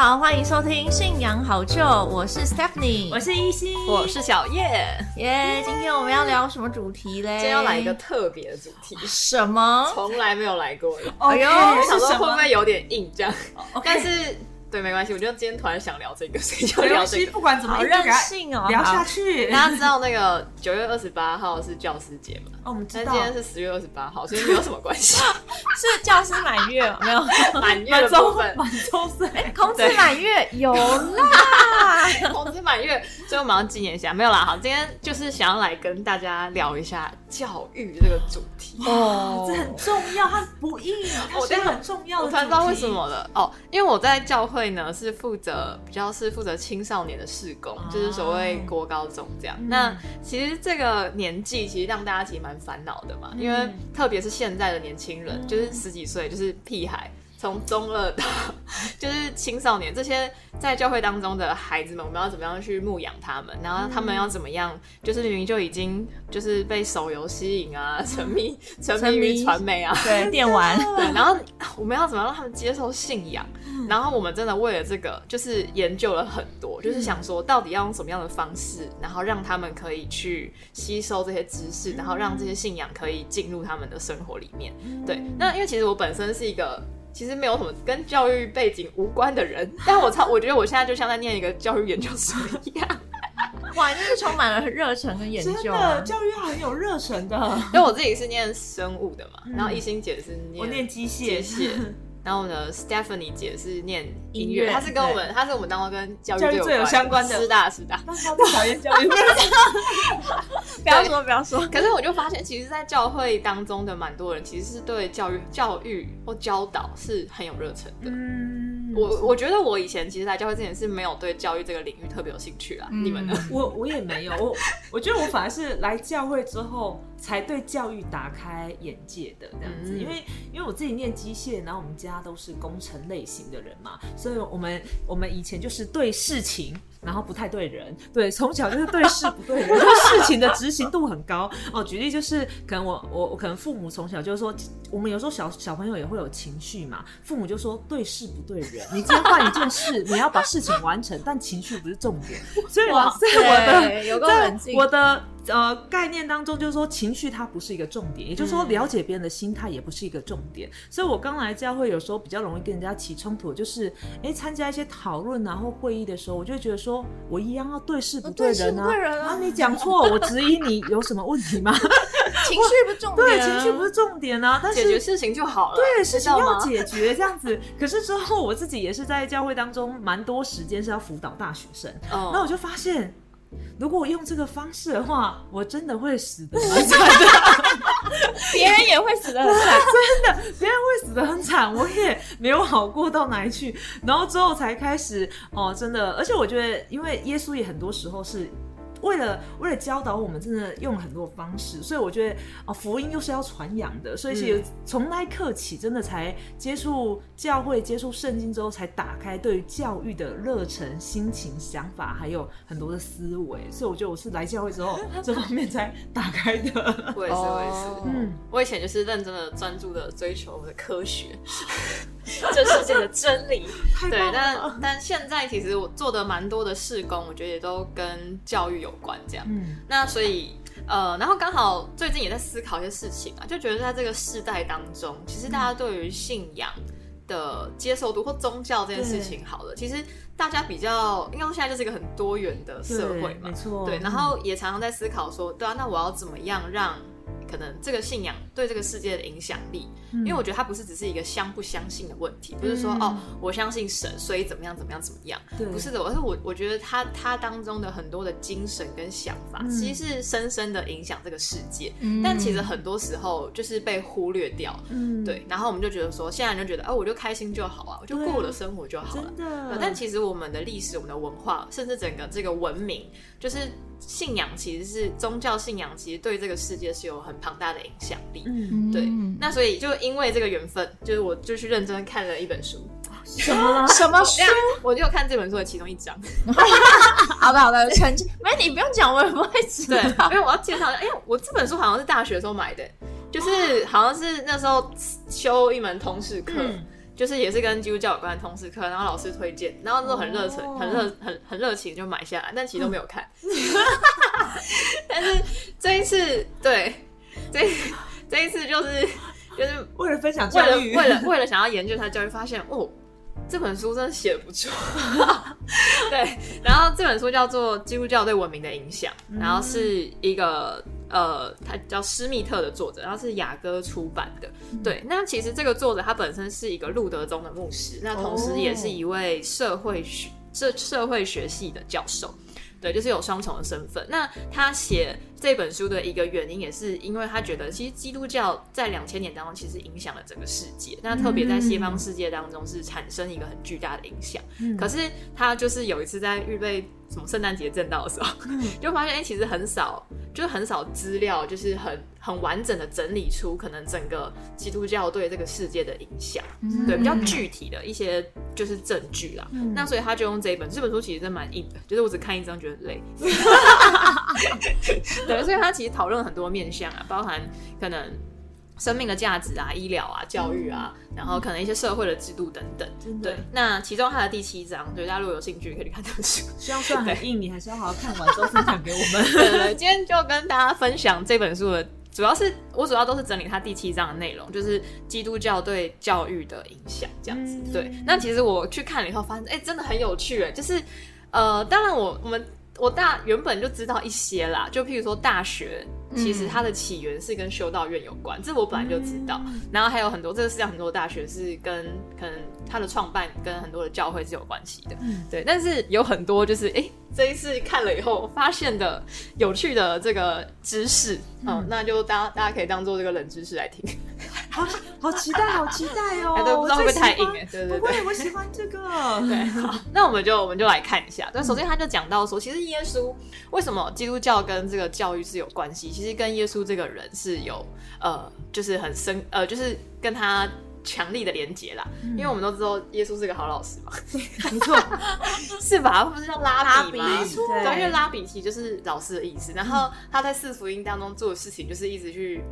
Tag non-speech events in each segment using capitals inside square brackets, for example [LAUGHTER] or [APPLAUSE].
好，欢迎收听《信仰好旧》，我是 Stephanie，我是依心，我是小叶。耶，今天我们要聊什么主题嘞？今天要来一个特别的主题，什么？从来没有来过的。哎呦，想说会不会有点硬这样？但是。对，没关系。我觉得今天突然想聊这个，[LAUGHS] 所以就聊这个。不管怎么任性哦，聊下去。大家知道那个九月二十八号是教师节嘛？哦，我们知道。今天是十月二十八号，所以没有什么关系。[LAUGHS] 是教师满月没有？满月的部分，满周岁，孔子满月有啦。[LAUGHS] 孔子满月，所以我们要纪念一下。没有啦，好，今天就是想要来跟大家聊一下教育这个主题。哦，这很重要，它不易，它是很重要的。我才知道为什么了。哦，因为我在教会。会呢是负责比较是负责青少年的事工，就是所谓国高中这样。那其实这个年纪其实让大家其实蛮烦恼的嘛，因为特别是现在的年轻人，就是十几岁就是屁孩。从中二到 [LAUGHS] 就是青少年，这些在教会当中的孩子们，我们要怎么样去牧养他们？然后他们要怎么样？就是明明就已经就是被手游吸引啊，[LAUGHS] 沉迷沉迷于传媒啊，对 [LAUGHS] 电玩。对，然后我们要怎么让他们接受信仰？然后我们真的为了这个，就是研究了很多，就是想说到底要用什么样的方式，然后让他们可以去吸收这些知识，然后让这些信仰可以进入他们的生活里面。对，那因为其实我本身是一个。其实没有什么跟教育背景无关的人，但我操我觉得我现在就像在念一个教育研究所一样，哇，就是充满了热忱跟研究。真的，教育很有热忱的。[LAUGHS] 因为我自己是念生物的嘛，然后一心姐是念我念机械。[LAUGHS] 然后呢，Stephanie 姐是念音乐，她是跟我们，她是我们当中跟教育最有相关的师大师大。[LAUGHS] 她不讨厌教育，不要说不要说。可是我就发现，其实，在教会当中的蛮多人，其实是对教育、教育或教导是很有热忱的。嗯，我我觉得我以前其实来教会之前是没有对教育这个领域特别有兴趣啦。你们呢？[LAUGHS] 我我也没有，我我觉得我反而是来教会之后。才对教育打开眼界的这样子，因为因为我自己念机械，然后我们家都是工程类型的人嘛，所以我们我们以前就是对事情。然后不太对人，[LAUGHS] 对，从小就是对事不对人，[LAUGHS] 事情的执行度很高哦。举例就是，可能我我我可能父母从小就是说，我们有时候小小朋友也会有情绪嘛，父母就说对事不对人，你今天办一件事，[LAUGHS] 你要把事情完成，但情绪不是重点。所以我在我的在我的呃概念当中，就是说情绪它不是一个重点，也就是说了解别人的心态也不是一个重点。所以我刚来教会有时候比较容易跟人家起冲突，就是哎参加一些讨论然后会议的时候，我就觉得说。我一样要对事不对人啊！啊，你讲错，我质疑你有什么问题吗？[LAUGHS] 情绪不重点，对，情绪不是重点啊。但是解决事情就好了，对，事情要解决这样子。可是之后我自己也是在教会当中蛮多时间是要辅导大学生，那我就发现。如果我用这个方式的话，我真的会死的很惨的，[LAUGHS] 别人也会死的很惨，[LAUGHS] 真的，别人会死的很惨，我也没有好过到哪里去。然后之后才开始哦，真的，而且我觉得，因为耶稣也很多时候是。为了为了教导我们，真的用了很多方式，所以我觉得哦，福音又是要传扬的，所以是从那一刻起，真的才接触教会、接触圣经之后，才打开对于教育的热忱、心情、想法，还有很多的思维。所以我觉得我是来教会之后，[LAUGHS] 这方面才打开的。我也是，我也是。嗯，我以前就是认真的、专注的追求我的科学。[LAUGHS] 这世界的真理，[LAUGHS] 对，但但现在其实我做的蛮多的事工，我觉得也都跟教育有关，这样。嗯，那所以呃，然后刚好最近也在思考一些事情啊，就觉得在这个世代当中，其实大家对于信仰的接受度或宗教这件事情，好了，其实大家比较，因为现在就是一个很多元的社会嘛，没错，对，然后也常常在思考说，对啊，那我要怎么样让。可能这个信仰对这个世界的影响力，因为我觉得它不是只是一个相不相信的问题，不是说哦，我相信神，所以怎么样怎么样怎么样，不是的，而是我我觉得他他当中的很多的精神跟想法，其实是深深的影响这个世界，但其实很多时候就是被忽略掉，对，然后我们就觉得说，现在人就觉得，哦，我就开心就好啊，我就过我的生活就好了，但其实我们的历史、我们的文化，甚至整个这个文明，就是。信仰其实是宗教信仰，其实对这个世界是有很庞大的影响力。嗯，对。那所以就因为这个缘分，就是我就去认真看了一本书。[LAUGHS] 什么 [LAUGHS] 什么书？[LAUGHS] 我就看这本书的其中一章。好的好的，成绩没你不用讲，我也不会知道。因为我要介绍，因为我这本书好像是大学时候买的，就是好像是那时候修一门通识课。就是也是跟基督教有关的通识课，然后老师推荐，然后那时候很热忱、哦很热、很很热情就买下来，但其实都没有看。[LAUGHS] 但是这一次，对，这这一次就是就是为了分享为了教育，为了为了想要研究他教育，发现哦，这本书真的写的不错。[LAUGHS] 对，然后这本书叫做《基督教对文明的影响》，然后是一个呃，他叫施密特的作者，然后是雅歌出版的。对，那其实这个作者他本身是一个路德宗的牧师，那同时也是一位社会学社社会学系的教授。对，就是有双重的身份。那他写这本书的一个原因，也是因为他觉得，其实基督教在两千年当中，其实影响了整个世界。那特别在西方世界当中，是产生一个很巨大的影响。可是他就是有一次在预备什么圣诞节正道的时候，就发现，哎、其实很少，就是很少资料，就是很很完整的整理出可能整个基督教对这个世界的影响。对，比较具体的一些就是证据啦。那所以他就用这一本，这本书其实真蛮硬的，就是我只看一章觉得累。[LAUGHS] 对，所以他其实讨论很多面向啊，包含可能生命的价值啊、医疗啊、教育啊，然后可能一些社会的制度等等。对，那其中他的第七章，对大家如果有兴趣可以去看这本书。虽然虽然很硬，你还是要好好看完之后分享给我们。[LAUGHS] 对对对，今天就跟大家分享这本书的，主要是我主要都是整理它第七章的内容，就是基督教对教育的影响这样子。嗯对，那其实我去看了以后，发现哎、真的很有趣哎，就是呃，当然我我们我大原本就知道一些啦，就譬如说大学。其实它的起源是跟修道院有关，这我本来就知道。然后还有很多这个世界上很多大学是跟可能它的创办跟很多的教会是有关系的。对，但是有很多就是哎、诶这一次看了以后发现的有趣的这个知识，嗯，那就大家大家可以当做这个冷知识来听。好好期待，好期待哦！哎，对，不知道会不会太硬哎哎？对对对。不会，我喜欢这个。[LAUGHS] 对，好，[LAUGHS] 那我们就我们就来看一下。对，首先他就讲到说，其实耶稣为什么基督教跟这个教育是有关系？其实跟耶稣这个人是有呃，就是很深呃，就是跟他强力的连结啦。因为我们都知道耶稣是个好老师嘛，没错，[LAUGHS] 是吧？他不是叫拉比吗？比对，因为拉比其实就是老师的意思。然后他在四福音当中做的事情，就是一直去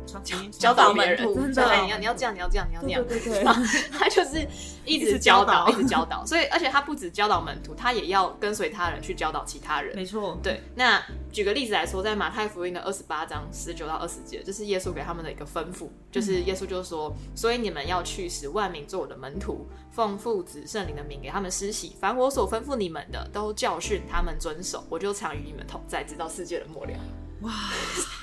教导别人，对你要你要这样，你要这样，你要那样。对对对对，[LAUGHS] 他就是一一直直教导，一直教导，所以而且他不止教导门徒，他也要跟随他人去教导其他人。没错，对，那举个例子来说，在马太福音的二十八章十九到二十节，这是耶稣给他们的一个吩咐，就是耶稣就说：“所以你们要去使万民做我的门徒，奉父子圣灵的名给他们施洗，凡我所吩咐你们的，都教训他们遵守，我就常与你们同在，直到世界的末了。”哇，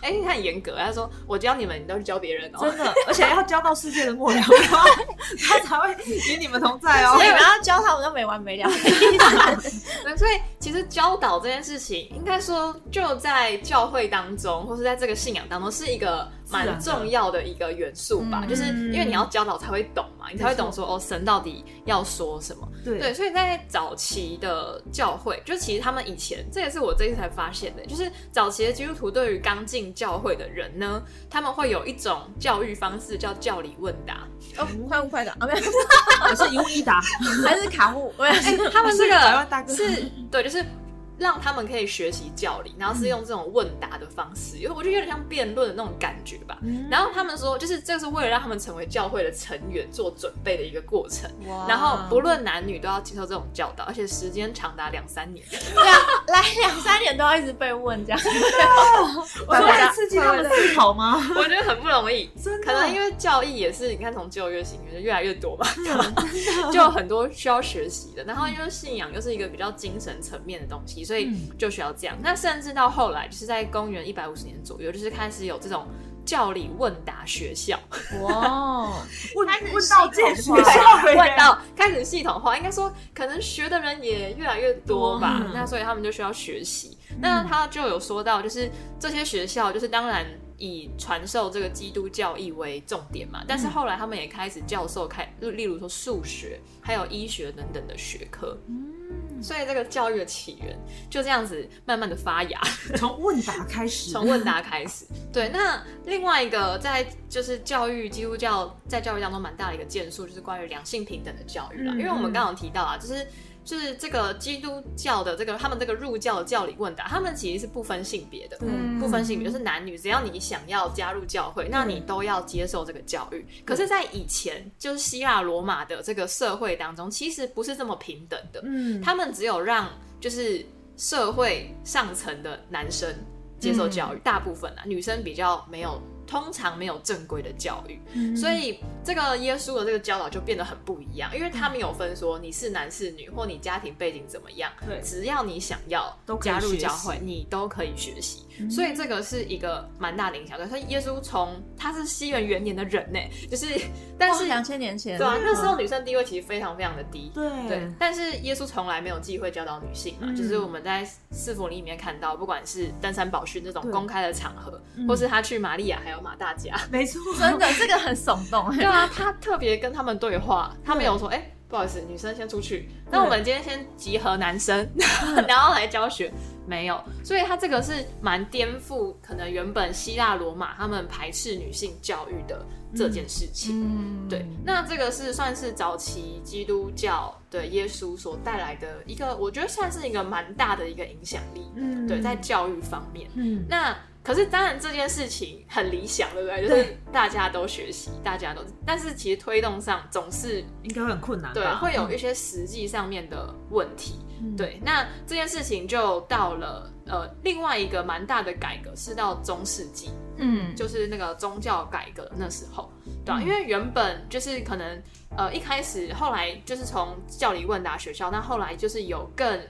哎、他很严格，他说：“我教你们，你都去教别人哦。”真的，而且要教到世界的末了，[LAUGHS] 他才会与你们同在哦所以。你们要教他们都没完没了。[LAUGHS] 所以其实教导这件事情，应该说就在教会当中，或是在这个信仰当中，是一个蛮重要的一个元素吧。嗯就是因为你要教导才会懂嘛，你才会懂说哦，神到底要说什么。对。对，所以在早期的教会，就其实他们以前，这也是我这次才发现的，就是早期的基督徒对于刚进教会的人呢，他们会有一种教育方式叫教理问答。哦，快问快答。啊，没有，[LAUGHS] 我是一问一答，[LAUGHS] 还是卡户，哎、欸，他们这个是对，就是让他们可以学习教理，然后是用这种问答的方式，因为我觉得有点像辩论的那种感觉吧。然后他们说，就是这是为了让他们成为教会的成员做准备的一个过程。然后不论男女都要接受这种教导，而且时间长达两三年。对啊 [LAUGHS] 来两三年都要一直被问这样。[LAUGHS] 我说来刺激他们思考吗？我觉得很不容易，真的可能因为教义也是，你看从旧约、新约越来越多嘛，[LAUGHS] 就有很多需要学习的。然后因为信仰又是一个比较精神层面的东西，所以就需要这样。那甚至到后来，就是在公元一百五十年左右，就是开始有这种教理问答学校，哇，问 [LAUGHS] 开始问到这系统化学校欸问到开始系统化，应该说可能学的人也越来越多吧。嗯那所以他们就需要学习。那他就有说到，就是这些学校，就是当然以传授这个基督教义为重点嘛，但是后来他们也开始教授开，就例如说数学，还有医学等等的学科。所以这个教育的起源就这样子慢慢的发芽。[LAUGHS] 从问答开始，从问答开始。对，那另外一个在就是教育基督教在教育当中蛮大的一个建树，就是关于两性平等的教育了。嗯因为我们刚刚有提到啊，就是就是这个基督教的这个他们这个入教的教理问答，他们其实是不分性别的，嗯不分性别就是男女，只要你想要加入教会，那你都要接受这个教育。可是，在以前就是希腊罗马的这个社会当中，其实不是这么平等的，嗯，他们只有让就是社会上层的男生接受教育，大部分啊女生比较没有。通常没有正规的教育，嗯。所以这个耶稣的这个教导就变得很不一样，因为他没有分说你是男是女或你家庭背景怎么样，对。只要你想要都加入教会，你都可以学习。所以这个是一个蛮大的影响。对，所以耶稣从他是西元元年的人呢，就是但是两千年前，对啊，那时候女生地位其实非常非常的低。对对，但是耶稣从来没有忌讳教导女性嘛，嗯就是我们在四福里面看到，不管是登山宝训这种公开的场合，嗯或是他去玛利亚还有马大家，没错，[LAUGHS] 真的 [LAUGHS] 这个很耸动。对啊，他特别跟他们对话，他没有说，哎、不好意思，女生先出去，那我们今天先集合男生，[LAUGHS] [LAUGHS] 然后来教学，没有，所以他这个是蛮颠覆可能原本希腊罗马他们排斥女性教育的这件事情。嗯，对，那这个是算是早期基督教的耶稣所带来的一个，我觉得算是一个蛮大的一个影响力。嗯。对，在教育方面，嗯。那可是当然这件事情很理想，对不对？就是大家都学习，大家都，但是其实推动上总是应该会很困难吧，对会有一些实际上面的问题。嗯。对，那这件事情就到了呃另外一个蛮大的改革，是到中世纪，嗯，就是那个宗教改革那时候，对因为原本就是可能呃一开始，后来就是从教理问答学校，那后来就是有更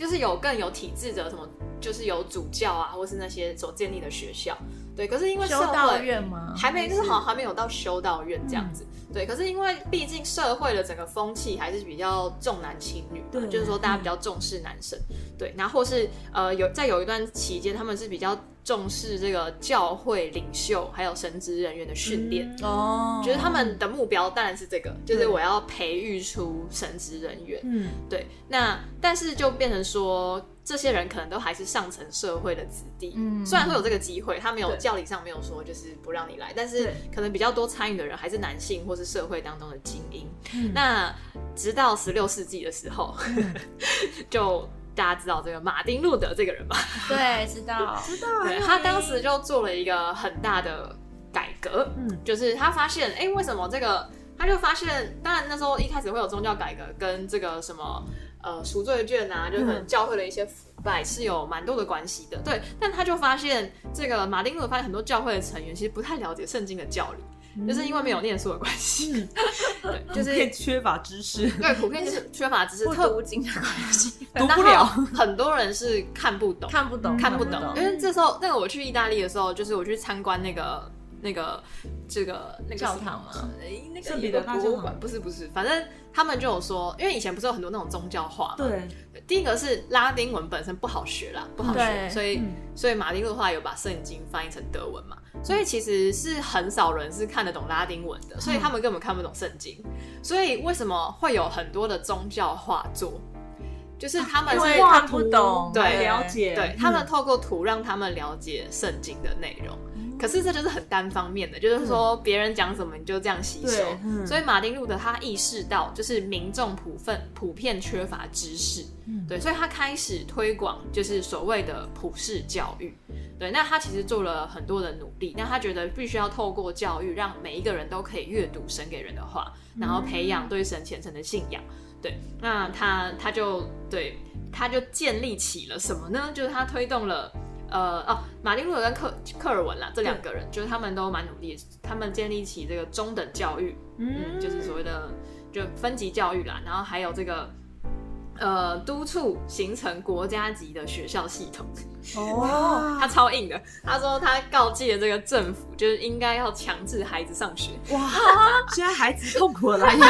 就是有更有体制的什么，就是有主教啊，或是那些所建立的学校，对。可是因为社修道会院吗？还没，就是是好像还没有到修道院这样子。对，可是因为毕竟社会的整个风气还是比较重男轻女嘛，对就是说大家比较重视男生，对，然后或是呃有在有一段期间，他们是比较重视这个教会领袖还有神职人员的训练。哦，就是他们的目标当然是这个，就是我要培育出神职人员。嗯对，那但是就变成说，这些人可能都还是上层社会的子弟。嗯虽然说有这个机会，他没有教理上没有说就是不让你来，但是可能比较多参与的人还是男性或是社会当中的精英。嗯那直到十六世纪的时候，[LAUGHS] 就大家知道这个马丁路德这个人吧？对，知道，[LAUGHS] 知道对他当时就做了一个很大的改革，嗯就是他发现，哎、为什么这个？他就发现，当然那时候一开始会有宗教改革，跟这个什么呃赎罪券啊，就可能教会的一些腐败是有蛮多的关系的。对，但他就发现，这个马丁路德发现很多教会的成员其实不太了解圣经的教理，就是因为没有念书的关系，[LAUGHS] 对，就就是是缺乏知识，对，普遍就是缺乏知识，不特读经的关系，[LAUGHS] 读不了，然很多人是看不懂，看不懂，看不懂，因为这时候那个我去意大利的时候，就是我去参观那个那个这个那个教堂嘛，诶那个圣彼得大教堂博物馆，不是不是，反正他们就有说，因为以前不是有很多那种宗教画嘛，对，第一个是拉丁文本身不好学啦，不好学，所以、嗯所以马丁路后来有把圣经翻译成德文嘛，所以其实是很少人是看得懂拉丁文的，所以他们根本看不懂圣经，所以为什么会有很多的宗教画作？就是他们是画看不懂对来了解，对他们透过图让他们了解圣经的内容。可是这就是很单方面的，就是说别人讲什么你就这样吸收所以马丁路德他意识到，就是民众普分普遍缺乏知识，嗯对，所以他开始推广就是所谓的普世教育。对，那他其实做了很多的努力，那他觉得必须要透过教育，让每一个人都可以阅读神给人的话，然后培养对神虔诚的信仰。对，那他他就对他就建立起了什么呢？就是他推动了。呃哦，马丁路德跟克克尔文啦，这两个人就是他们都蛮努力，他们建立起这个中等教育，嗯，就是所谓的就分级教育啦，然后还有这个呃督促形成国家级的学校系统，哦。他超硬的，他说他告诫这个政府就是应该要强制孩子上学，哇，现在孩子痛苦的来源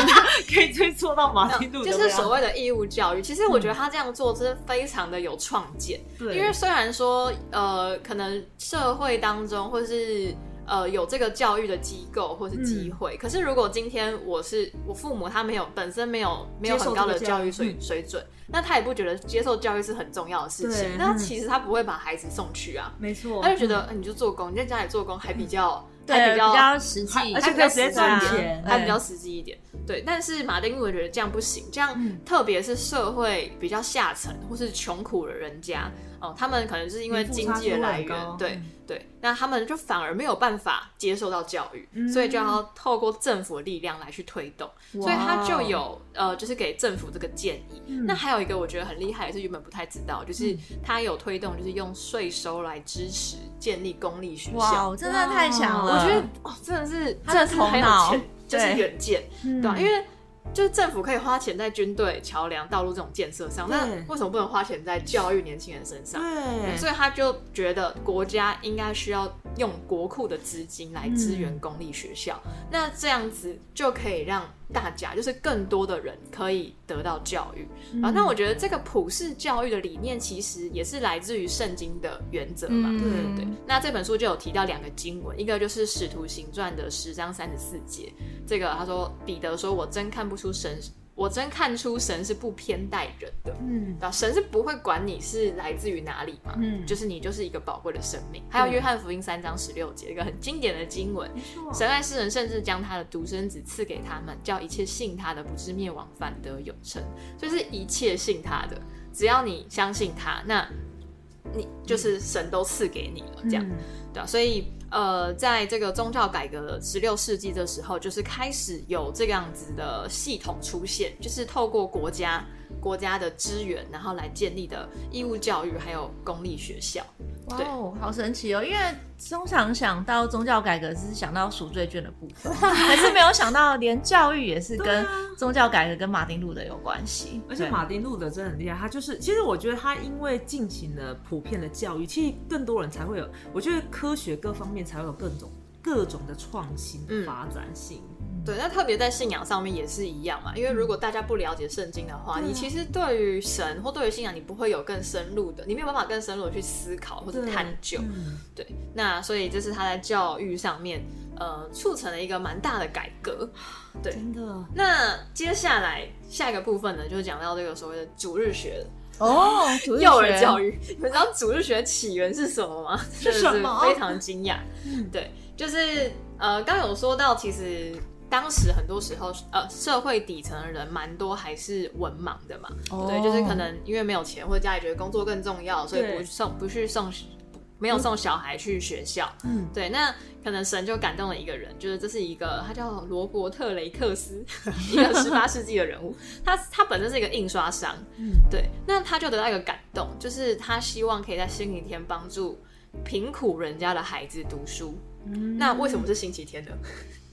可以追溯到马丁路德，就是所谓的义务教育。其实我觉得他这样做真的非常的有创建，对，因为虽然说呃，可能社会当中或是呃有这个教育的机构或是机会，可是如果今天我是我父母他没有本身没有没有很高的教育水水准，那他也不觉得接受教育是很重要的事情，那嗯其实他不会把孩子送去啊。没错，他就觉得、呃你就做工，你在家里做工还比较对还比较较实际，而且可以直接赚钱还比较实际一点。对，但是马丁路德觉得这样不行，这样嗯。特别是社会比较下层或是穷苦的人家，哦，他们可能是因为经济的来源对嗯。对，那他们就反而没有办法接受到教育，嗯所以就要透过政府的力量来去推动，所以他就有呃，就是给政府这个建议。嗯。那还有一个我觉得很厉害，也是原本不太知道，就是他有推动，就是用税收来支持建立公立学校。真的太强了！我觉得哦，真的是真的是很有钱，就是对。远见，嗯对吧、因为就是政府可以花钱在军队、桥梁、道路这种建设上，那为什么不能花钱在教育年轻人身上？对，所以他就觉得国家应该需要用国库的资金来支援公立学校，那这样子就可以让大家，就是更多的人可以得到教育。啊，那我觉得这个普世教育的理念其实也是来自于圣经的原则嘛。嗯对，那这本书就有提到两个经文，一个就是《使徒行传》的十章三十四节，这个他说彼得说：“我真看不出神，我真看出神是不偏待人的。”嗯，啊，神是不会管你是来自于哪里嘛，嗯就是你就是一个宝贵的生命。还有约翰福音三章十六节，一个很经典的经文，神爱世人，甚至将他的独生子赐给他们，叫一切信他的不至灭亡，反得永生。所以是一切信他的，只要你相信他，那你就是神都赐给你了，这样。嗯对啊，所以呃，在这个宗教改革十六世纪的时候，就是开始有这样子的系统出现，就是透过国家国家的资源，然后来建立的义务教育还有公立学校。哇哦，好神奇哦！因为通常想到宗教改革，只是想到赎罪券的部分，[LAUGHS] 还是没有想到连教育也是跟宗教改革跟马丁路德有关系。而且对马丁路德真的很厉害，他就是，其实我觉得他因为进行了普遍的教育，其实更多人才会有，我觉得科学各方面才会有各种各种的创新嗯发展性。对，那特别在信仰上面也是一样嘛，因为如果大家不了解圣经的话，你其实对于神或对于信仰，你不会有更深入的，你没有办法更深入的去思考或者探究。嗯对，那所以这是他在教育上面呃促成了一个蛮大的改革。对，真的，那接下来下一个部分呢，就是讲到这个所谓的主日学了哦，主日 [LAUGHS] 幼儿教育。你们知道主日学的起源是什么吗？是什么非常惊讶。对，就是呃，刚有说到，其实当时很多时候，呃，社会底层的人蛮多还是文盲的嘛。哦对，就是可能因为没有钱，或者家里觉得工作更重要，所以不送不去送。没有送小孩去学校，嗯，对，那可能神就感动了一个人，就是这是一个他叫罗伯特雷克斯，[LAUGHS] 一个十八世纪的人物，他他本身是一个印刷商，嗯对，那他就得到一个感动，就是他希望可以在星期天帮助贫苦人家的孩子读书。那为什么是星期天呢？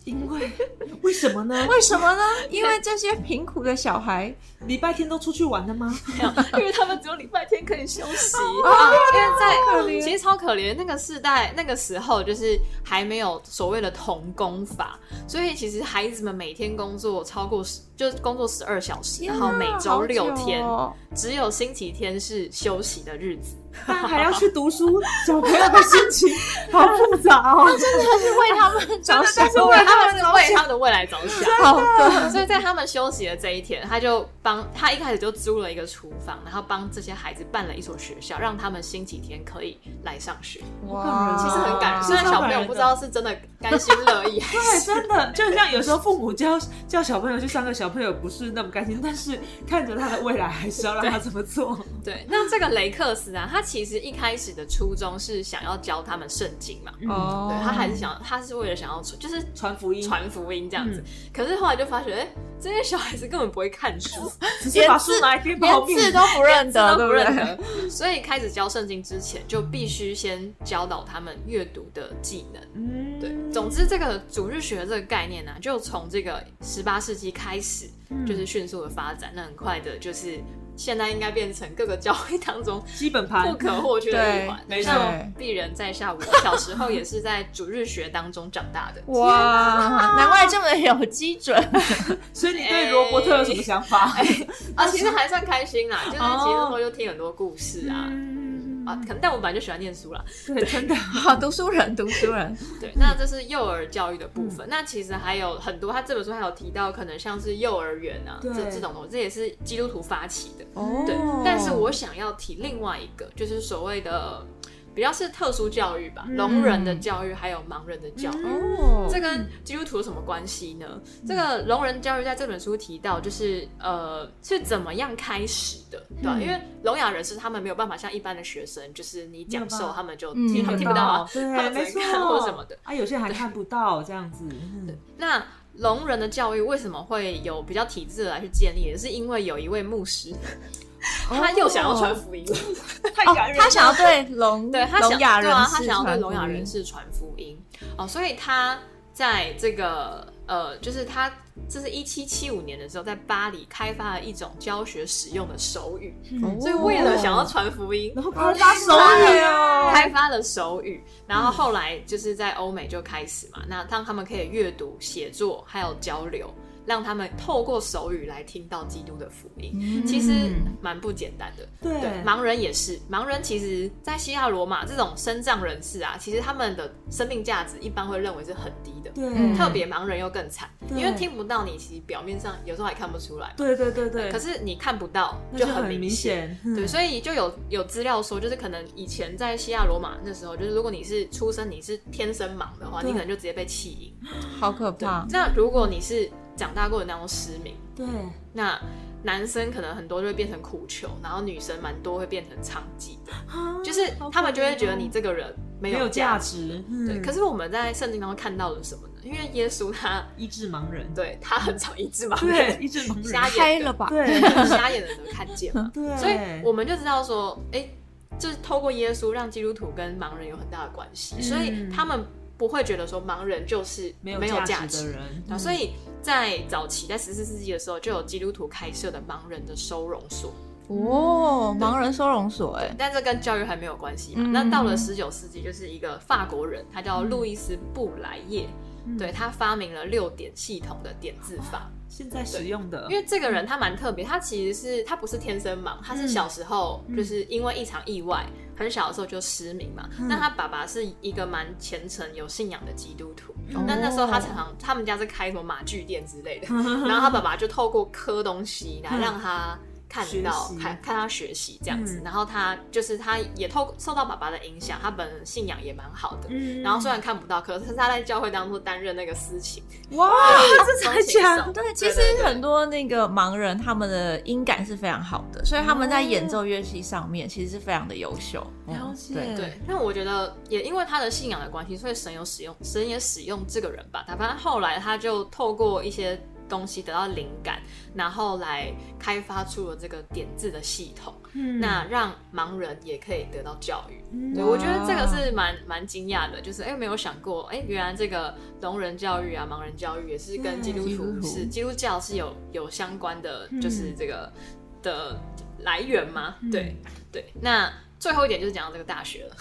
因为 [LAUGHS] 为什么呢？为什么呢？[LAUGHS] 因为这些贫苦的小孩，礼拜天都出去玩了吗？没有，[LAUGHS] 因为他们只有礼拜天可以休息哦啊。因为在其实超可怜，那个时代那个时候就是还没有所谓的童工法，所以其实孩子们每天工作超过十，就是工作十二小时，然后每周六天，哦只有星期天是休息的日子。但还要去读书，小朋友的心情 [LAUGHS] 好复杂哦。真的是为他们着想，是为他们是为他们的未来着想。好的，所以在他们休息的这一天，他就帮他一开始就租了一个厨房，然后帮这些孩子办了一所学校，让他们星期天可以来上学。哇其实很感人，是虽然小朋友不知道是真的甘心乐意，还对，是真的就很像有时候父母教教小朋友去上课，小朋友不是那么甘心，但是看着他的未来，还是要让他这么做。对。那这个雷克斯啊，他其实一开始的初衷是想要教他们圣经嘛，哦对他还是想，他是为了想要就是传福音，传福音这样子。可是后来就发觉，哎、这些小孩子根本不会看书，[LAUGHS] 只是把书拿来填报名。连字都不认得，都不认对不对？得，所以开始教圣经之前，就必须先教导他们阅读的技能。嗯，对，总之这个主日学这个概念呢、就从这个十八世纪开始，就是迅速的发展。那很快的，就是现在应该变成各个教会当中基本盘不可或缺的一环。对没错像鄙人在下午 [LAUGHS] 小时候也是在主日学当中长大的。哇，难怪这么有基准。[LAUGHS] 所以你对罗伯特有什么想法？啊，其实还算开心啦，就是其实哦那时候就听很多故事啊。嗯啊，可能但我本来就喜欢念书啦，对，真的，[LAUGHS] 好，读书人，读书人，[LAUGHS] 对，那这是幼儿教育的部分。那其实还有很多，他这本书还有提到，可能像是幼儿园啊，这这种东西，这也是基督徒发起的。哦。对，但是我想要提另外一个，就是所谓的比较是特殊教育吧，聋人的教育还有盲人的教育。哦，这跟基督徒有什么关系呢？这个聋人教育在这本书提到，就是呃是怎么样开始的，对吧？因为聋哑人士他们没有办法像一般的学生，就是你讲授他们就嗯听他们听不到啊，对，他们只没看或什么的。啊，有些人还看不到这样子。嗯那聋人的教育为什么会有比较体制的来去建立？也是因为有一位牧师，[LAUGHS] 他又想要传福音，太哦。感人了。他想要对聋对他想聋哑人对啊，士他想要对聋哑福音人士传福音。哦，所以他在这个呃，就是他这是一七七五年的时候，在巴黎开发了一种教学使用的手语，哦所以为了想要传福音，然后开发手语。哦，开发了手语，然后后来就是在欧美就开始嘛，那让他们可以阅读、写作还有交流，让他们透过手语来听到基督的福音，嗯。其实蛮不简单的。对。对，盲人也是，盲人其实，在西亚罗马这种身障人士啊，其实他们的生命价值一般会认为是很低的，对。嗯特别盲人又更惨，因为听不到你，其实表面上有时候还看不出来，对对对对，可是你看不到那就就很明显。嗯。对，所以就有有资料说，就是可能以前在西亚罗马那时候，就是如果你是出生你是天生盲的话，你可能就直接被弃婴。好可怕。那如果你是长大过的那种失明，对。那男生可能很多就会变成苦球，然后女生蛮多会变成娼妓的，就是他们就会觉得你这个人没没有价价。值，对，嗯。可是我们在圣经当中看到了什么呢？因为耶稣他医治盲人，对他很少医治盲人，医治盲人，瞎眼，开了吧？对。瞎眼的都看见嘛。[LAUGHS] 对，所以我们就知道说，哎、就是透过耶稣让基督徒跟盲人有很大的关系，嗯所以他们不会觉得说盲人就是没有价价值。的人。所以在早期在十四世纪的时候，就有基督徒开设的盲人的收容所，哦，盲人收容所，哎，但这跟教育还没有关系嘛。嗯那到了十九世纪，就是一个法国人，他叫路易斯布莱叶，嗯对他发明了六点系统的点字法。现在使用的，因为这个人他蛮特别，他其实是他不是天生盲，他是小时候嗯就是因为一场意外，很小的时候就失明嘛。嗯那他爸爸是一个蛮虔诚、有信仰的基督徒。哦那那时候他常常他们家是开什么马具店之类的，[LAUGHS] 然后他爸爸就透过磕东西来让他。看到看看他学习这样子，嗯。然后他就是他也透受到爸爸的影响，他本人信仰也蛮好的。嗯。然后虽然看不到，可是他在教会当中担任那个司琴，哇，这才强对，其实很多那个盲人他们的音感是非常好的，所以他们在演奏乐器上面其实是非常的优秀。嗯了解。对。对，但我觉得也因为他的信仰的关系，所以神有使用，神也使用这个人吧。他反正后来他就透过一些东西得到灵感，然后来开发出了这个点字的系统，嗯那让盲人也可以得到教育。嗯对，我觉得这个是蛮蛮惊讶的，就是哎、没有想过，哎、原来这个聋人教育啊、盲人教育也是跟基督徒徒是基督教是有有相关的，就是嗯这个的来源吗？嗯对对，那最后一点就是讲到这个大学了。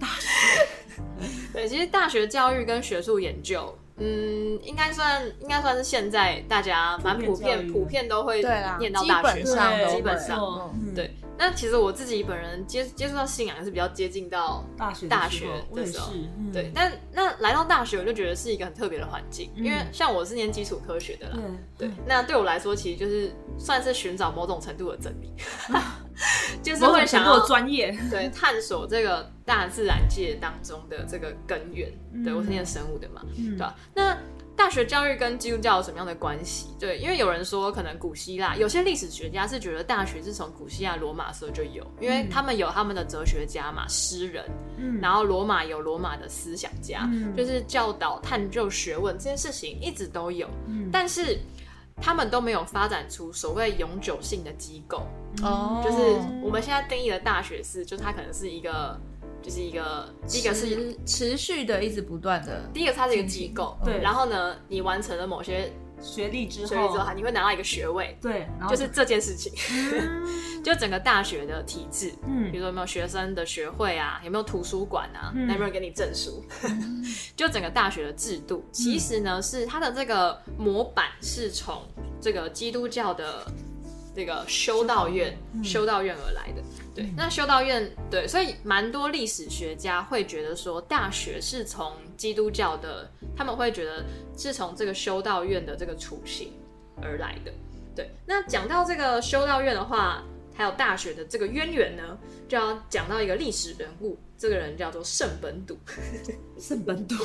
大学，[LAUGHS] 对，其实大学教育跟学术研究。嗯，应该算应该算是现在大家蛮普普遍普遍都会，念到大学上基本上对。那其实我自己本人接接触到信仰是比较接近到大学的大学的时候，嗯对，但那来到大学，我就觉得是一个很特别的环境，嗯。因为像我是念基础科学的啦，对对，那对我来说，其实就是算是寻找某种程度的真理，[LAUGHS] [LAUGHS] 就是会想要专业，[LAUGHS] 对探索这个大自然界当中的这个根源。对我是念生物的嘛，嗯对吧？那大学教育跟基督教有什么样的关系？对，因为有人说，可能古希腊有些历史学家是觉得大学是从古希腊罗马时候就有，因为他们有他们的哲学家嘛，诗人，嗯然后罗马有罗马的思想家，嗯就是教导、探究学问这件事情一直都有，嗯但是他们都没有发展出所谓永久性的机构。哦，就是我们现在定义的大学是，就它可能是一个，就是一个，第一个是持持续的一直不断的，第一个它是一个机构，对。然后呢，你完成了某些学历之学历之后，你会拿到一个学位，对，然后就是这件事情，嗯。[LAUGHS] 就整个大学的体制，嗯。比如说有没有学生的学会啊，有没有图书馆啊，嗯。有没有人给你证书，[LAUGHS] 就整个大学的制度，其实呢是它的这个模板是从这个基督教的这个修道院嗯。修道院而来的。对，那修道院对，所以蛮多历史学家会觉得说，大学是从基督教的，他们会觉得是从这个修道院的这个雏形而来的。对，那讲到这个修道院的话，还有大学的这个渊源呢，就要讲到一个历史人物，这个人叫做圣本笃，圣本笃，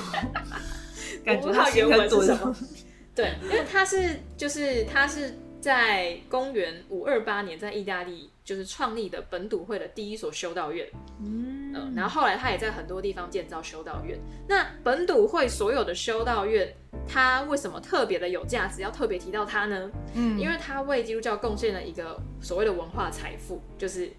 感觉他原文是什么准。对，因为他是就是他是在公元五二八年在意大利就是创立的本笃会的第一所修道院，嗯、嗯，然后后来他也在很多地方建造修道院。那本笃会所有的修道院，它为什么特别的有价值？要特别提到它呢？嗯，因为它为基督教贡献了一个所谓的文化财富，就是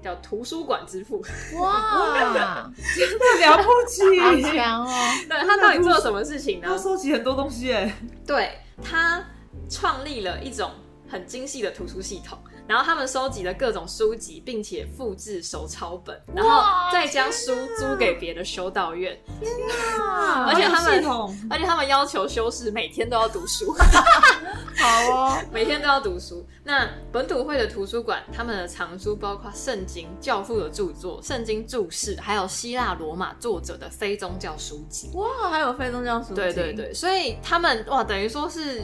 叫图书馆之父。哇，[LAUGHS] 真的了不起，好强哦！对他到底做了什么事情呢他？收集很多东西哎。对他创立了一种很精细的图书系统，然后他们收集了各种书籍，并且复制手抄本，然后再将书租给别的修道院，天啊而且他们而且他们要求修士每天都要读书，[LAUGHS] [LAUGHS] 好哦，每天都要读书。那本土会的图书馆，他们的藏书包括圣经、教父的著作、圣经注释，还有希腊罗马作者的非宗教书籍。哇，还有非宗教书籍，对对，对，所以他们哇，等于说是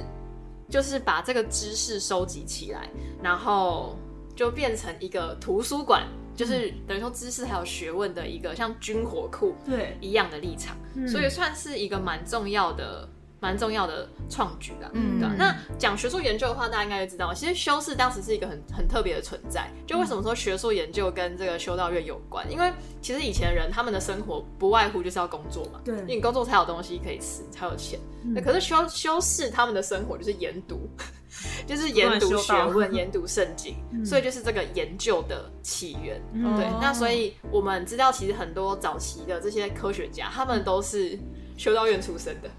就是把这个知识收集起来，然后就变成一个图书馆，就是等于说知识还有学问的一个像军火库对，一样的立场，嗯所以算是一个蛮重要的。蛮重要的创举啦，嗯对啊那讲学术研究的话，大家应该就知道，其实修士当时是一个很很特别的存在。就为什么说学术研究跟这个修道院有关？因为其实以前人他们的生活不外乎就是要工作嘛，对因为你工作才有东西可以吃，才有钱。那、可是修修士他们的生活就是研读，[LAUGHS] 就是研读学问、[LAUGHS] 研读圣经，所以就是这个研究的起源。嗯对哦，那所以我们知道，其实很多早期的这些科学家，他们都是修道院出身的，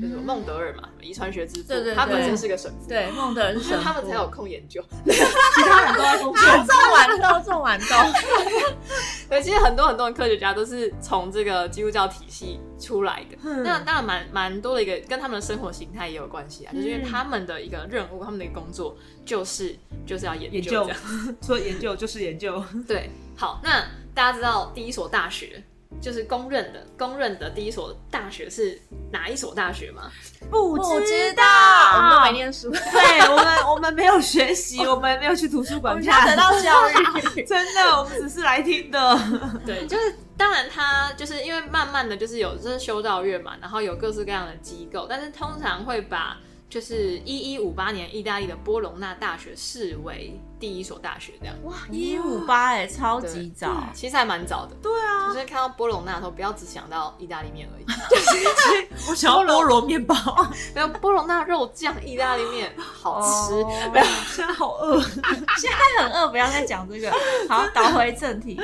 就是孟德尔嘛，遗传学之父，对对他本对身是个神父。对，孟德尔是神他们才有空研究。[LAUGHS] 其他人都在工作。种豌豆，种豌豆，对，其实很多很多的科学家都是从这个基督教体系出来的。嗯那当然蛮蛮多的一个跟他们的生活形态也有关系啊，就是因为他们的一个任务，他们的一个工作就是就是要研研究究这样。除了 [LAUGHS] 研究就是研究，对，好，那大家知道第一所大学就是公认的公认的第一所大学是哪一所大学吗？不不知道道，我们都没念书，[LAUGHS] 对我们，我们没有学习，我们没有去图书馆看们要得，到教育。[LAUGHS] 真的，我们只是来听的。[LAUGHS] 对，就是当然他就是因为慢慢的就是有就是修道院嘛，然后有各式各样的机构，但是通常会把就是一一五八年意大利的波隆纳大学视为第一所大学这样。哇，一五八哎，超级早，其实还蛮早的，对啊就是看到波隆纳的时候，不要只想到意大利面而已，[LAUGHS] 我想要菠萝面包，没有波隆纳肉酱意大利面 [LAUGHS] 好吃，哦没有现在好饿。现在很饿，不要再讲这个。好，[LAUGHS] 倒回正题。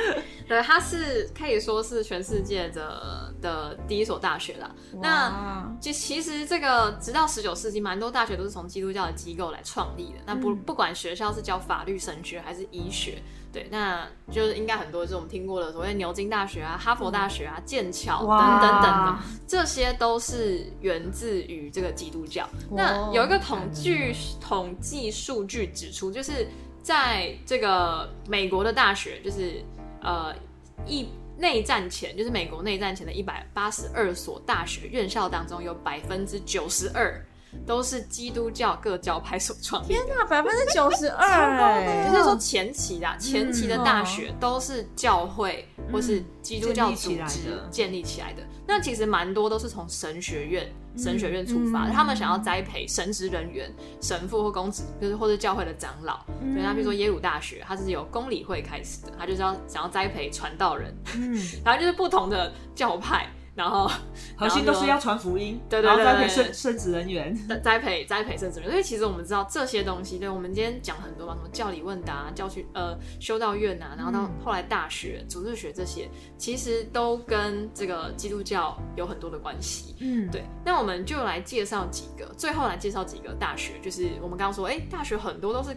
对，它是可以说是全世界的的第一所大学啦。那哇就其实这个直到十九世纪，蛮多大学都是从基督教的机构来创立的。那不、嗯不管学校是教法律、神学还是医学，对，那就是应该很多就是我们听过的所谓牛津大学啊、哈佛大学啊、剑桥等哇等等的，这些都是源自于这个基督教。那有一个统计统计数据指出，就是在这个美国的大学，就是呃一内战前，就是美国内战前的一百八十二所大学院校当中，有百分之九十二都是基督教各教派所创立的。那百分之九十二 [LAUGHS] 哎，就是说前期的前期的大学都是教会或是基督教组织建立起来的。那其实蛮多都是从神学院、神学院出发他们想要栽培神职人员、神父或公职，就是或是教会的长老。对，那比如说耶鲁大学，它是由公理会开始的，它就是要想要栽培传道人，嗯，[LAUGHS] 然后就是不同的教派，然后 [LAUGHS] 核心都是要传福音，对对对然后栽培圣圣职人员。栽栽培栽培圣职人员，所以其实我们知道这些东西，对我们今天讲很多嘛，什么教理问答、教区呃修道院啊，然后到后来大学、组织学这些，其实都跟这个基督教有很多的关系。嗯，对，那我们就来介绍几个，最后来介绍几个大学，就是我们刚刚说，哎，大学很多都是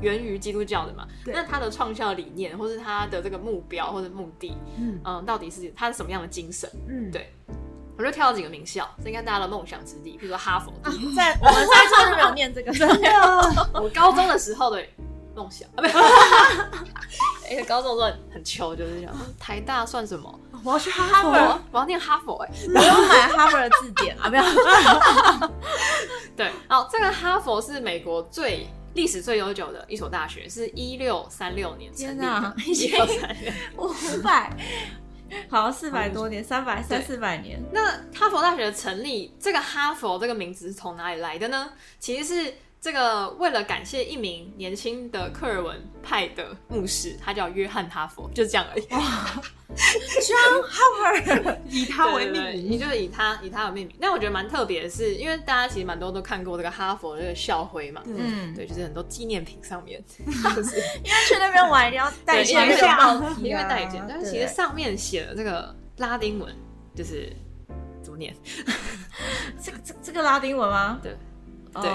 源于基督教的嘛，那他的创校理念，或是他的这个目标或者目的，嗯嗯，到底是他是什么样的精神？嗯，对我就挑了几个名校，这应该大家的梦想之地，比如说哈佛在我们在座就没有念这个，[LAUGHS] 真的。我高中的时候的梦想啊，没有。[LAUGHS] 哎、高中的时候很穷，就是想嗯台大算什么？我要去哈佛。我我要念哈佛哎、我要买哈佛的字典啊，没有。[LAUGHS] 对，哦，这个哈佛是美国最历史最悠久的一所大学，是一六三六年成立天哪的。[LAUGHS] 一六三六，五百，[LAUGHS] 好，四百多年，三百三四百年。那哈佛大学的成立，这个哈佛这个名字是从哪里来的呢？其实是这个为了感谢一名年轻的克尔文派的牧师，他叫约翰哈佛，就这样而已。John Howard，[LAUGHS] 以他为命名，你就是以他以他为命名。但我觉得蛮特别的是，因为大家其实蛮多都看过这个哈佛的这个校徽嘛，嗯，对，就是很多纪念品上面，[LAUGHS] 因为去那边玩一定要带对，一件因为那个帽子啊，因为带一件，但是其实上面写的这个拉丁文，就是怎么念？[LAUGHS] 这个这这个拉丁文吗？对。对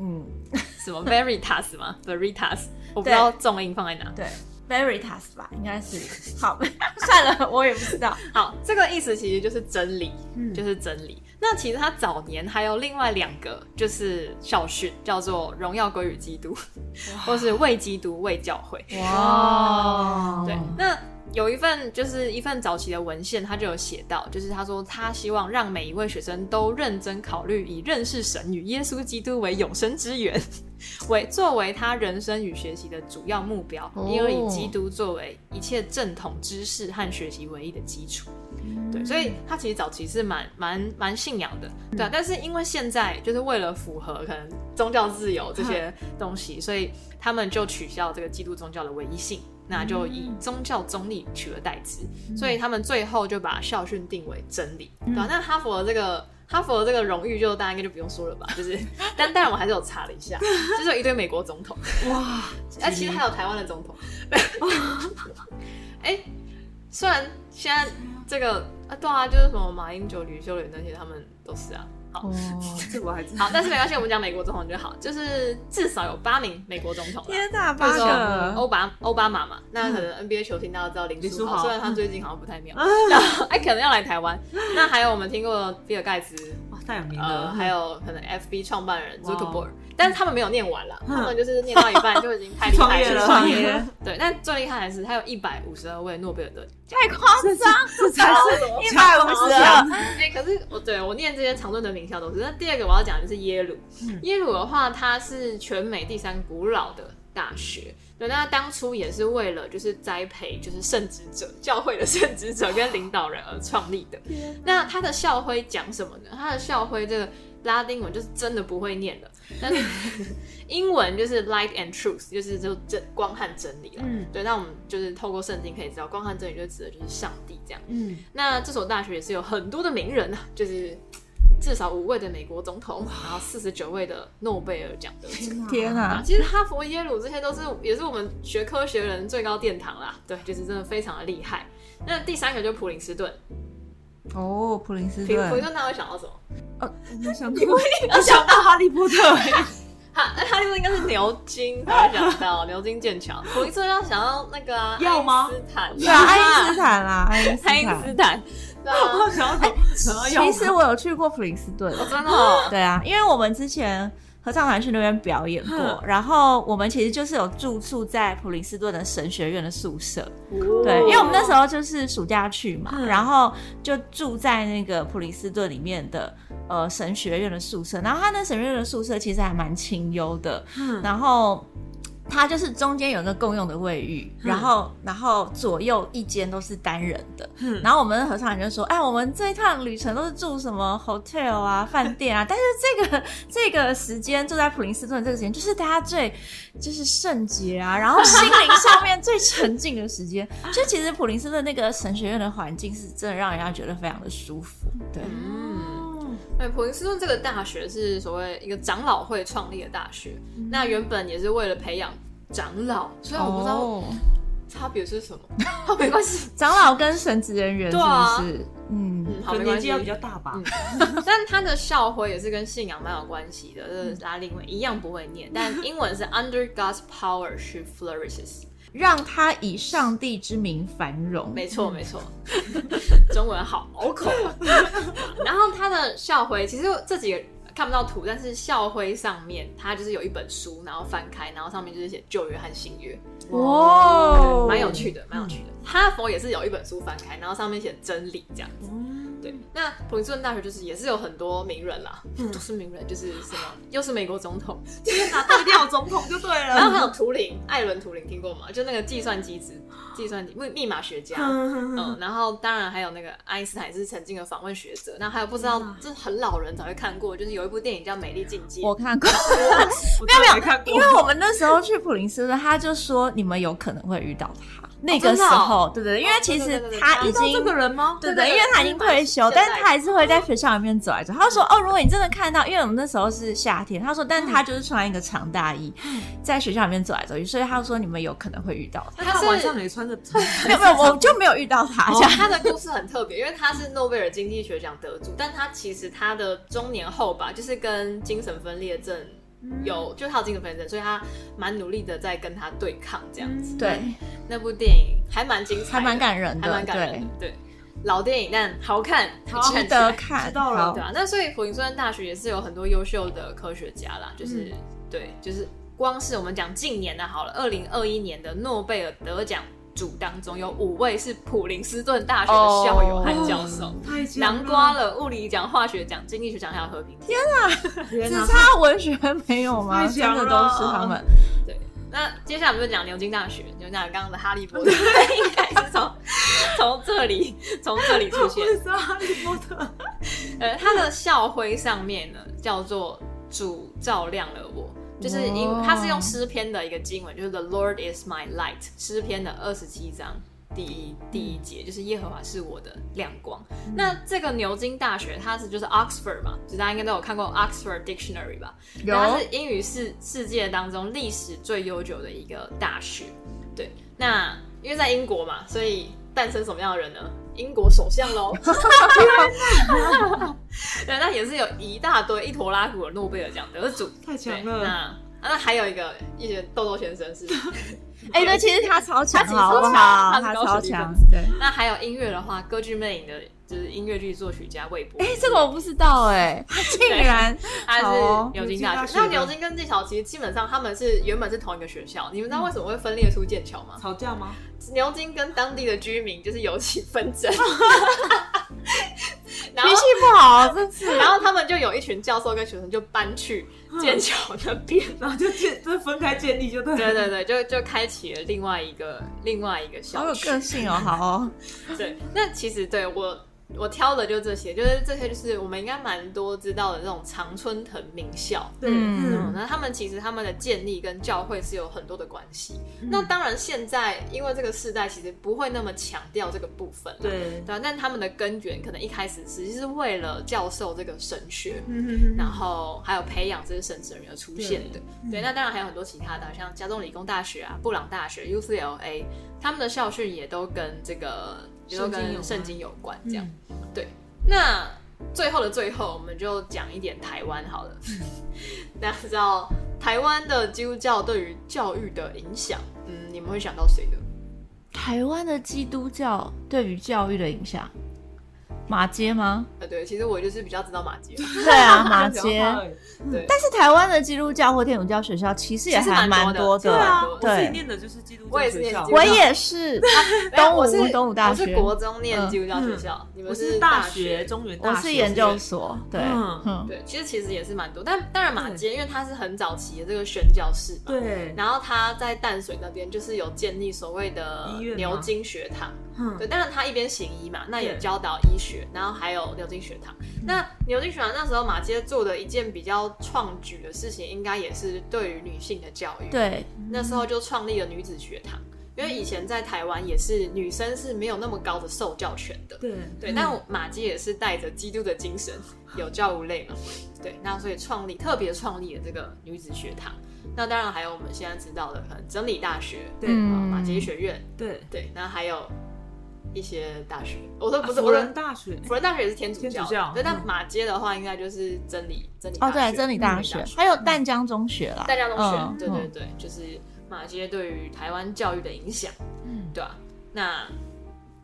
嗯嗯，什么 veritas 吗？veritas，我不知道重音放在哪。对，Veritas 吧，应该是。[LAUGHS] 好，[LAUGHS] 算了，我也不知道。好，这个意思其实就是真理，嗯就是真理。那其实他早年还有另外两个就是校训，叫做“荣耀归于基督”，或是“为基督为教会”。哇对，那有一份就是一份早期的文献，他就有写到，就是他说他希望让每一位学生都认真考虑以认识神与耶稣基督为永生之源，[LAUGHS] 为作为他人生与学习的主要目标，哦因而以基督作为一切正统知识和学习唯一的基础。对，所以他其实早期是蛮蛮蛮信仰的，对啊。但是因为现在就是为了符合可能宗教自由这些东西，所以他们就取消这个基督宗教的唯一性，那就以宗教中立取而代之。所以他们最后就把校训定为真理，对啊。那哈佛的这个。哈佛的这个荣誉就大家应该就不用说了吧，[LAUGHS] 就是，但但我还是有查了一下，[LAUGHS] 就是有一堆美国总统，哇，哎、[LAUGHS] 其实还有台湾的总统。哎、虽然现在这个啊，对啊，就是什么马英九、吕秀莲那些，他们都是啊。好，哦，[LAUGHS] 这我还知道。好，但是没关系，我们讲美国总统就好，就是至少有八名美国总统啦。天哪，八个。欧巴奥巴马嘛，那可能 NBA 球星大家都知道林书豪，虽然他最近好像不太妙，然后哎可能要来台湾。那还有我们听过的比尔盖茨，哇，太有名呃，了。还有可能 FB 创办人哇。Zuckerberg，但是他们没有念完了，嗯他们就是念到一半就已经太厉害 [LAUGHS] 创业了创业 [LAUGHS] 对，但最厉害的是他有一百五十二位诺贝尔得奖。太夸张，这才是一百五十二，哎、可是我对我念这些常春的名校都是。那第二个我要讲的就是耶鲁。嗯耶鲁的话，它是全美第三古老的大学。对，那它当初也是为了就是栽培就是圣职者、教会的圣职者跟领导人而创立的。那它的校徽讲什么呢？它的校徽这个拉丁文就是真的不会念的，但是 [LAUGHS] 英文就是 light and truth，就是就真光和真理了。嗯对，那我们就是透过圣经可以知道，光和真理就指的就是上帝这样。嗯，那这所大学也是有很多的名人啊，就是至少五位的美国总统，然后四十九位的诺贝尔奖得主。天啊，其实哈佛、耶鲁这些都是也是我们学科学人最高殿堂啦，对，就是真的非常的厉害。那第三个就普林斯顿，哦，普林斯顿。普林斯顿，他会想到什么？[LAUGHS] 没想到，我想到哈利波特。欸，哈，那哈利波特应该是牛津才会想到 [LAUGHS] 牛津剑桥，普林斯顿要想到那个、啊、药吗？爱因斯坦，对啊，爱因斯坦啦，爱因斯坦。坦，对啊，我想到想到药其实我有去过普林斯顿，哦真的、哦，对啊，因为我们之前合唱团去那边表演过，嗯然后我们其实就是有住宿在普林斯顿的神学院的宿舍，哦。对，因为我们那时候就是暑假去嘛，嗯然后就住在那个普林斯顿里面的呃神学院的宿舍，然后他那神学院的宿舍其实还蛮清幽的，嗯然后。它就是中间有一个共用的卫浴，嗯然后然后左右一间都是单人的，嗯然后我们的合唱团就说：“哎，我们这一趟旅程都是住什么 hotel 啊、饭店啊，[LAUGHS] 但是这个这个时间住在普林斯顿这个时间，就是大家最就是圣洁啊，然后心灵上面最沉静的时间。[LAUGHS] 就其实普林斯顿那个神学院的环境是真的让人家觉得非常的舒服。对，嗯。对，普林斯顿这个大学是所谓一个长老会创立的大学，那原本也是为了培养长老，虽然我不知道哦差别是什么，哦没关系，[LAUGHS] 长老跟神职人员是对啊不是？嗯，嗯，好没关系能年纪要比较大吧。但他的校徽也是跟信仰蛮有关系的，就是拉丁文一样不会念，但英文是 Under God's power she flourishes。让他以上帝之名繁荣。没错，没错，[LAUGHS] 中文好拗口。[LAUGHS] 然后他的校徽其实这几个看不到图，但是校徽上面它就是有一本书，然后翻开，然后上面就是写旧约和新约，哇，蛮有趣的，蛮有趣的。哈佛也是有一本书翻开，然后上面写真理这样子。对，那普林斯顿大学就是也是有很多名人啦，都是名人，就是什么又是美国总统，[LAUGHS] 天哪，都一定要有总统就对了然后还了。有图灵，艾伦图灵听过吗？就那个计算机之计算机密密码学家。嗯，然后当然还有那个爱因斯坦也是曾经的访问学者，那还有不知道这很老人才会看过，就是有一部电影叫《美丽境界》，我看过，[LAUGHS] 我没有没看过，因为我们那时候去普林斯顿，他就说你们有可能会遇到他。那个时候，对对对，因为其实他已经这个人吗？对对，因为他已经退休，但是他还是会在学校里面走来走。他说：“哦，如果你真的看到，因为我们那时候是夏天，他说，但是他就是穿一个长大衣，在学校里面走来走去，所以他说你们有可能会遇到他。晚上也穿着长 [LAUGHS] 没有没有，我就没有遇到他。这样他的故事很特别，因为他是诺贝尔经济学奖得主，但他其实他的中年后吧，就是跟精神分裂症有，就是他有精神分裂症，所以他蛮努力的在跟他对抗这样子。对，那部电影还蛮精彩，还蛮感人的还蛮感人的。对，老电影但好看，好 [LAUGHS] 值得看。知道了对啊，那所以普林斯顿大学也是有很多优秀的科学家啦，就是、对，就是光是我们讲近年的好了，二零二一年的诺贝尔得奖组当中有五位是普林斯顿大学的校友和教授。太强囊括了物理奖、化学奖、经济学奖还有和平奖。天啊只差文学没有吗？太真的都是他们。对，那接下来我们就讲牛津大学。牛津大学刚刚的哈利波特应该是从从这里从这里出现。我知道哈利波特，呃，他的校徽上面呢叫做“主照亮了我”，就是因哇它是用诗篇的一个经文，就是 “The Lord is my light”，诗篇的二十七章。第一第一节就是耶和华是我的亮光。那这个牛津大学，它是就是 Oxford 嘛，就大家应该都有看过 Oxford Dictionary 吧？它是英语世世界当中历史最悠久的一个大学。对，那因为在英国嘛，所以诞生什么样的人呢？英国首相喽。[LAUGHS] 对，那也是有一大堆一坨拉古的诺贝尔奖得主，太强了那啊，那还有一个一些豆豆先生是，[LAUGHS] 哎，对，其实他超强，他超强？他超强，对。那还有音乐的话，歌剧魅影的就是音乐剧作曲家魏博，哎，这个我不知道哎，他竟然 [LAUGHS] 他是牛津大学。那牛津跟剑桥其实基本上他们是原本是同一个学校，你们知道为什么会分裂出剑桥吗？吵架吗？牛津跟当地的居民就是有起纷争，[LAUGHS] 然后脾气不好，真是。然后他们就有一群教授跟学生就搬去剑桥那边。[LAUGHS] 然后就建，就分开建立就对了。对对对，就就开启了另外一个另外一个好有。个性哦，好哦，[LAUGHS] 对，那其实对我我挑的就这些，就是这些就是我们应该蛮多知道的这种常春藤名校。对，那他们其实他们的建立跟教会是有很多的关系。那当然，现在因为这个世代其实不会那么强调这个部分了，对，对啊，但他们的根源可能一开始实际是为了教授这个神学，嗯然后还有培养这些神职人员而出现的。对，那当然还有很多其他的，像加州理工大学啊、布朗大学、UCLA，他们的校训也都跟这个也都圣经有关跟圣经有关，这样。嗯对，那最后的最后，我们就讲一点台湾好了。[LAUGHS] 大家知道台湾的基督教对于教育的影响，嗯，你们会想到谁呢？台湾的基督教对于教育的影响，马街吗？呃，对，其实我就是比较知道马街，[LAUGHS] 对啊，[LAUGHS] 马街。对，但是台湾的基督教或天主教学校其实也还蛮多的对啊，对。我自己，念的就是基督我也是教学校念基督，我也是，东吴我是东吴大学。我是国中念嗯基督教学校，你们我是大大学，中原大我，是研究所，对，嗯。嗯，对，其实其实也是蛮多，但当然马街，因为它是很早期的这个宣教士嘛，对，然后他在淡水那边就是有建立所谓的牛津学堂，嗯对，当然他一边行医嘛，那也教导医学，然后还有牛津学堂。那牛津学堂那时候马街做的一件比较创举的事情，应该也是对于女性的教育。，对，那时候就创立了女子学堂，因为以前在台湾也是女生是没有那么高的受教权的。对对，但我马街也是带着基督的精神，[LAUGHS] 有教无类嘛。对，那所以创立特别创立了这个女子学堂。那当然还有我们现在知道的，可能真理大学，对马街学院，对，对，那还有一些大学，我说不是，辅仁大学，辅仁大学也是天主教。对，但嗯。马街的话应该就是真理真理哦，对，大学。真理大学，还有淡江中学啦，淡江中学，嗯对对对，就是马街对于台湾教育的影响，嗯，对吧、那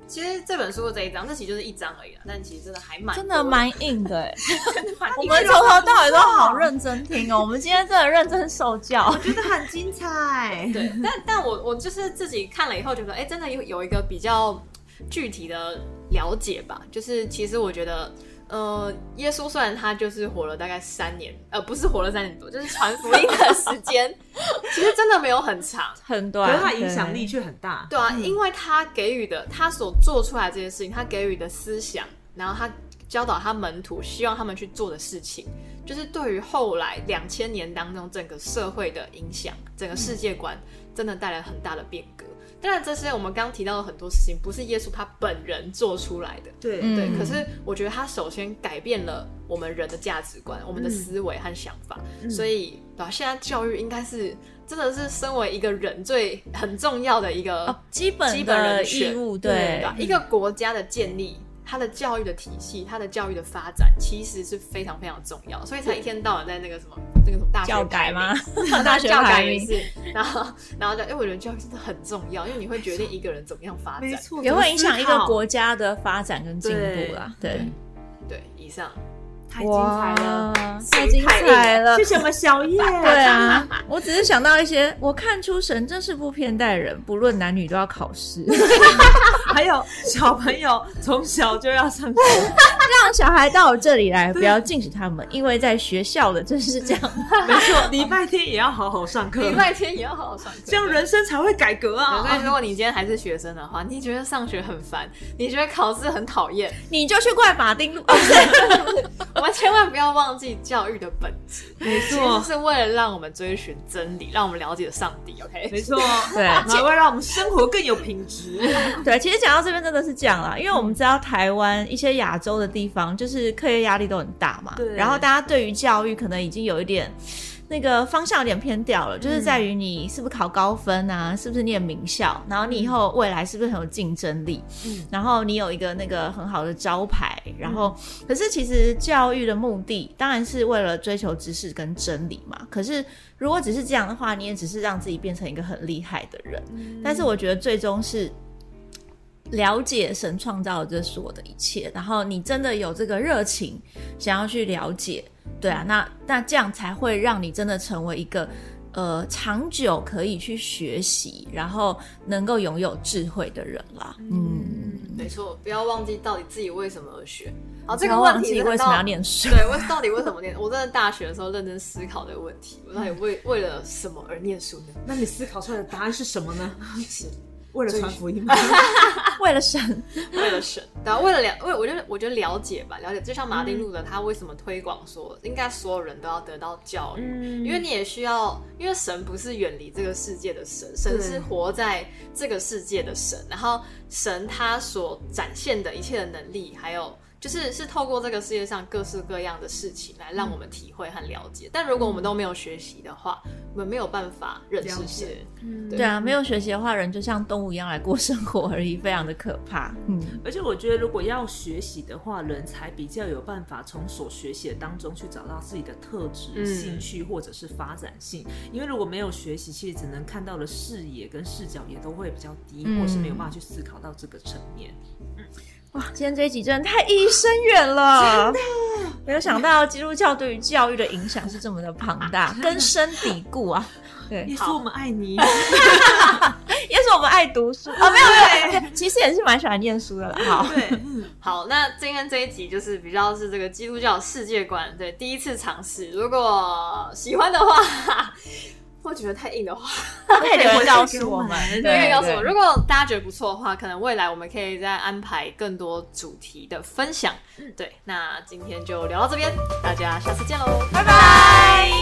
其实这本书的这一章，这其实就是一章而已啦，但其实真的还蛮真的蛮硬的哎，真的蛮我们从头到尾都好认真听哦，我们今天真的认真受教，我觉得很精彩。对，但但我我就是自己看了以后觉得，哎、真的有有一个比较具体的了解吧。就是其实我觉得，呃，耶稣虽然他就是活了大概三年，呃，不是活了三年多，就是传福音的时间，[LAUGHS] 其实真的没有很长。很短，可是他影响力却很大。对啊，因为他给予的，他所做出来这些事情，他给予的思想，然后他教导他门徒，希望他们去做的事情，就是对于后来两千年当中整个社会的影响，整个世界观真的带来很大的变革。当然，这些我们刚刚提到的很多事情，不是耶稣他本人做出来的，对嗯对。可是我觉得他首先改变了我们人的价值观、我们的思维和想法，所以对吧？现在教育应该是真的是身为一个人最很重要的一个哦，基本基本人的义务，对对吧？一个国家的建立，它的教育的体系，他的教育的发展，其实是非常非常重要，所以才一天到晚在那个什么那个什么大学教改吗？[LAUGHS] 大学教改排名也是，然后然后就，哎，我觉得教育真的很重要，因为你会决定一个人怎么样发展。没错，也会影响一个国。国家的发展跟进步啦。对，对，以上太精彩了，太精彩了谢。谢我们小叶。[LAUGHS] 对啊，我只是想到一些，我看出神真是不偏待人，不论男女都要考试，[LAUGHS] 还有小朋友从小就要上学，[LAUGHS] 让小孩到我这里来，不要禁止他们，因为在学校的真是这样。没错，礼拜天也要好好上课，礼拜天也要好好上课，这样人生才会改革啊。所以，啊！如果你今天还是学生的话，你觉得上学很烦，你觉得考试很讨厌，你就去怪马丁路，们千万不要忘记教育的本质。[LAUGHS] 没错，是为了让我们追寻真理，让我们了解上帝。OK，没错，[LAUGHS] 对才会让我们生活更有品质。[LAUGHS] 对，其实讲到这边真的是这样啦，因为我们知道台湾一些亚洲的地方，就是课业压力都很大嘛，对然后大家对于教育可能已经有一点。那个方向有点偏掉了，就是在于你是不是考高分啊，是不是念名校，然后你以后未来是不是很有竞争力，嗯。然后你有一个那个很好的招牌，然后、可是其实教育的目的当然是为了追求知识跟真理嘛。可是如果只是这样的话，你也只是让自己变成一个很厉害的人，但是我觉得最终是了解神创造的这所有的一切，然后你真的有这个热情，想要去了解，对啊，那那这样才会让你真的成为一个呃长久可以去学习，然后能够拥有智慧的人啦。嗯，没错，不要忘记到底自己为什么而学。好，这个问题忘记为什么要 [LAUGHS] 念书。对，为到底为什么念？我真的大学的时候认真思考这个问题，我到底为为了什么而念书呢？那你思考出来的答案是什么呢？[LAUGHS] 为了传福音吗？[LAUGHS] 为了神，为了神，然后，为了了，为我觉得我觉得了解吧，了解，就像马丁路德他为什么推广说，应该所有人都要得到教育，嗯。因为你也需要，因为神不是远离这个世界的神，神是活在这个世界的神，然后神他所展现的一切的能力，还有。就是是透过这个世界上各式各样的事情来让我们体会和了解，但如果我们都没有学习的话，我们没有办法认识了解神。嗯。对啊，没有学习的话，人就像动物一样来过生活而已，非常的可怕。嗯，而且我觉得，如果要学习的话，人才比较有办法从所学习的当中去找到自己的特质、嗯。兴趣或者是发展性。因为如果没有学习，其实只能看到的视野跟视角也都会比较低，嗯或是没有办法去思考到这个层面。哇，今天这一集真的太意义深远了，真的没有想到基督教对于教育的影响是这么的庞大，[LAUGHS] 根深蒂固啊。对，耶稣，我们爱你。[LAUGHS] 也是我们爱读书啊，没有没有，其实也是蛮喜欢念书的啦。好，对，嗯 [LAUGHS] 好，那今天这一集就是比较是这个基督教世界观，对，第一次尝试。如果喜欢的话，或觉得太硬的话，可以留言告诉我们，对，可以告诉我。如果大家觉得不错的话，可能未来我们可以再安排更多主题的分享。对，那今天就聊到这边，大家下次见喽，拜拜。